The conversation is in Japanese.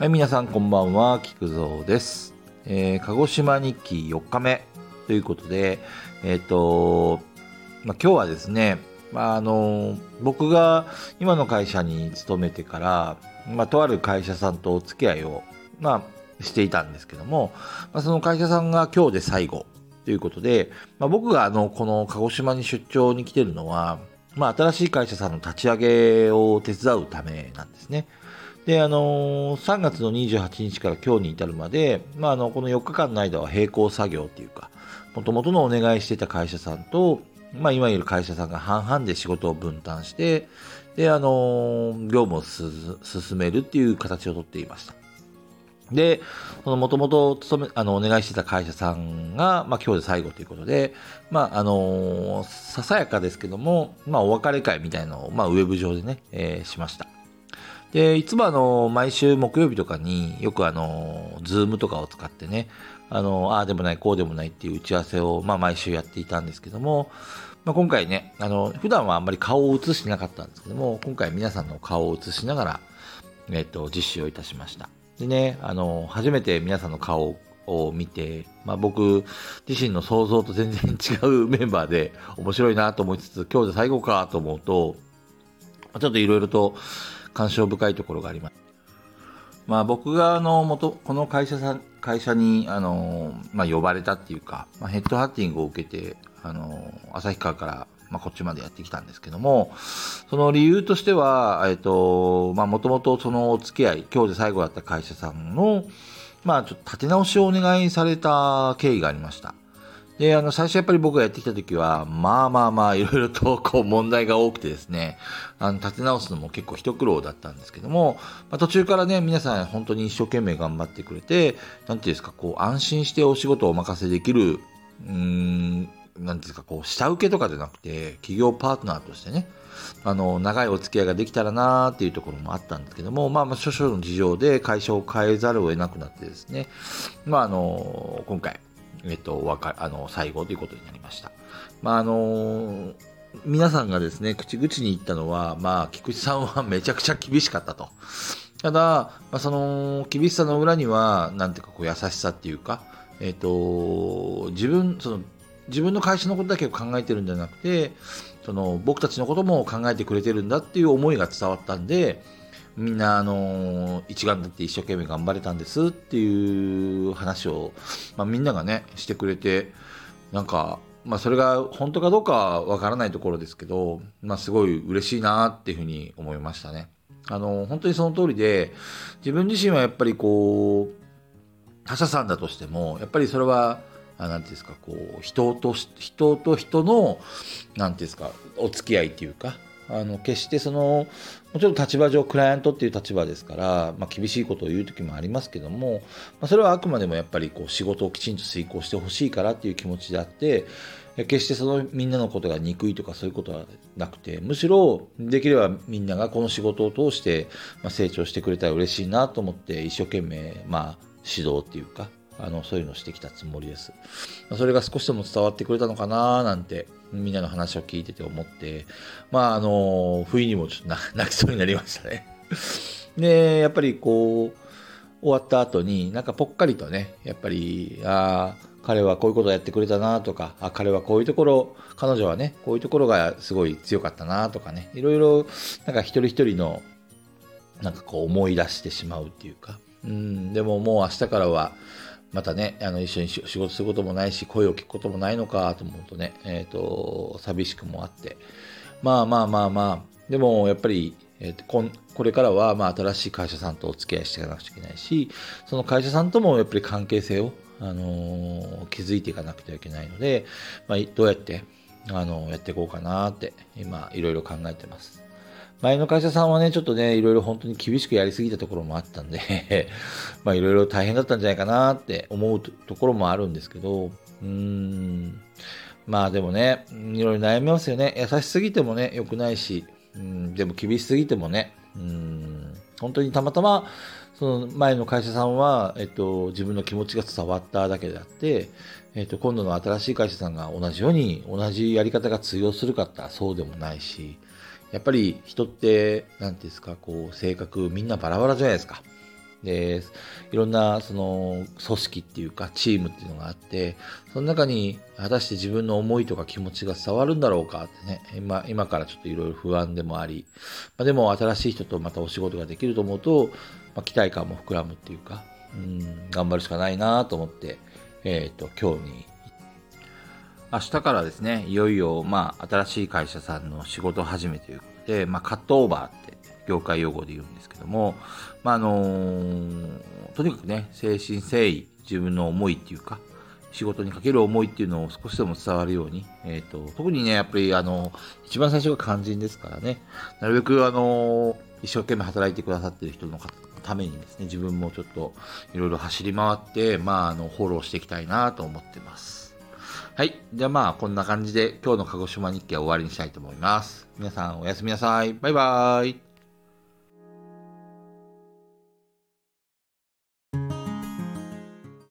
はい、皆さんこんばんは、菊蔵です。えー鹿児島日記4日目ということで、えっ、と、まあ、今日はですね、まあ、あの、僕が今の会社に勤めてから、まあ、とある会社さんとお付き合いを、まあ、していたんですけども、まあ、その会社さんが今日で最後ということで、まあ、僕があの、この鹿児島に出張に来てるのは、まあ、新しい会社さんの立ち上げを手伝うためなんですね。で、あのー3月の28日から今日に至るまで、まあ、あの、この4日間の間は並行作業っていうか、もともとのお願いしてた会社さんと、まあ、今いる会社さんが半々で仕事を分担して、で、あのー業務を進めるっていう形をとっていました。で、そのもともと勤め、あの、お願いしてた会社さんが、まあ今日で最後ということで、まああのーささやかですけども、まあお別れ会みたいのを、まあウェブ上でね、えーしました。で、いつもあの、毎週木曜日とかによくあの、ズームとかを使ってね、あの、ああでもない、こうでもないっていう打ち合わせを、まあ毎週やっていたんですけども、まあ、今回ね、あの、普段はあんまり顔を映してなかったんですけども、今回皆さんの顔を映しながら、えっと、実施をいたしました。でね、あの、初めて皆さんの顔を見て、まあ僕自身の想像と全然 違うメンバーで面白いなと思いつつ、今日で最後かと思うと、ちょっといろいろと感傷深いところがあります。まあ僕があの元、この会社さん、会社にあの、まあ呼ばれたっていうか、まあ、ヘッドハッティングを受けて、あの、旭川から、まあこっちまでやってきたんですけども、その理由としては、えっと、まあもともとそのお付き合い、今日で最後だった会社さんの、まあちょっと立て直しをお願いされた経緯がありました。で、あの、最初やっぱり僕がやってきた時は、まあまあまあ、いろいろとこう問題が多くてですね、あの、立て直すのも結構一苦労だったんですけども、まあ、途中からね、皆さん本当に一生懸命頑張ってくれて、なんていうんですか、こう、安心してお仕事をお任せできる、うん、なんですか、こう、下請けとかじゃなくて、企業パートナーとしてね、あの、長いお付き合いができたらなーっていうところもあったんですけども、まあまあ、諸々の事情で会社を変えざるを得なくなってですね、まああの、今回、えっと、お別れあの、最後ということになりました。まああの、皆さんがですね、口々に言ったのは、まあ、菊池さんはめちゃくちゃ厳しかったと。ただ、まあ、その、厳しさの裏には、なんていうか、こう、優しさっていうか、えっ、と、自分、その、自分の会社のことだけを考えてるんじゃなくて、その、僕たちのことも考えてくれてるんだっていう思いが伝わったんで、みんな、あの、一丸だって一生懸命頑張れたんですっていう話を、まあ、みんながね、してくれて、なんか、まあ、それが本当かどうかわからないところですけど、まあ、すごい嬉しいなっていうふうに思いましたね。あの、本当にその通りで、自分自身はやっぱりこう、他社さんだとしても、やっぱりそれは、あなんていうんですか、こう、人と、人と人の、なんていうんですか、お付き合いっていうか、あの、決してその、もちろん立場上、クライアントっていう立場ですから、まあ、厳しいことを言う時もありますけども、まあ、それはあくまでもやっぱりこう仕事をきちんと遂行してほしいからっていう気持ちであって、決してそのみんなのことが憎いとかそういうことはなくて、むしろできればみんながこの仕事を通して、成長してくれたら嬉しいなと思って、一生懸命、まあ、指導っていうか、あの、そういうのをしてきたつもりです。それが少しでも伝わってくれたのかななんて、みんなの話を聞いてて思って、まあ、あの、不意にもちょっと 泣きそうになりましたね。で、やっぱりこう、終わった後に、なんかぽっかりとね、やっぱり、ああ、彼はこういうことをやってくれたなとか、あ、彼はこういうところ、彼女はね、こういうところがすごい強かったなとかね、いろいろ、なんか一人一人の、なんかこう思い出してしまうっていうか、うん、でももう明日からは、またね、あの、一緒に仕事することもないし、声を聞くこともないのかと思うとね、えっ、と、寂しくもあって、まあまあまあまあ、でもやっぱり、えーとここれからはまあ新しい会社さんとお付き合いしていかなくちゃいけないし、その会社さんともやっぱり関係性を、あのー築いていかなくてはいけないので、まあ、どうやって、あのやっていこうかなって、今、いろいろ考えてます。前の会社さんはね、ちょっとね、いろいろ本当に厳しくやりすぎたところもあったんで、まあいろいろ大変だったんじゃないかなって思うところもあるんですけど、うーん、まあでもね、いろいろ悩みますよね。優しすぎてもね、良くないし、うん、でも厳しすぎてもね、うん、本当にたまたま、その前の会社さんは、えっと、自分の気持ちが伝わっただけであって、えっと、今度の新しい会社さんが同じように、同じやり方が通用するかって言ったらそうでもないし、やっぱり人って、なんていうんですか、こう、性格みんなバラバラじゃないですか。で、いろんなその組織っていうかチームっていうのがあって、その中に果たして自分の思いとか気持ちが伝わるんだろうかってね、今今からちょっといろいろ不安でもあり、まあ、でも新しい人とまたお仕事ができると思うと、まあ、期待感も膨らむっていうか、うん、頑張るしかないなと思って、えっ、ー、と、今日に明日からですね、いよいよ、まあ、新しい会社さんの仕事始めということで、まあ、カットオーバーって業界用語で言うんですけども、まあ、あのー、とにかくね、誠心誠意、自分の思いっていうか、仕事にかける思いっていうのを少しでも伝わるように、えっ、ー、と、特にね、やっぱり、あの、一番最初が肝心ですからね、なるべく、あの、一生懸命働いてくださってる人のためにですね、自分もちょっといろいろ走り回って、まあ、あの、フォローしていきたいなと思ってます。はい。じゃあまあ、こんな感じで今日の鹿児島日記は終わりにしたいと思います。皆さんおやすみなさい。バイバーイ。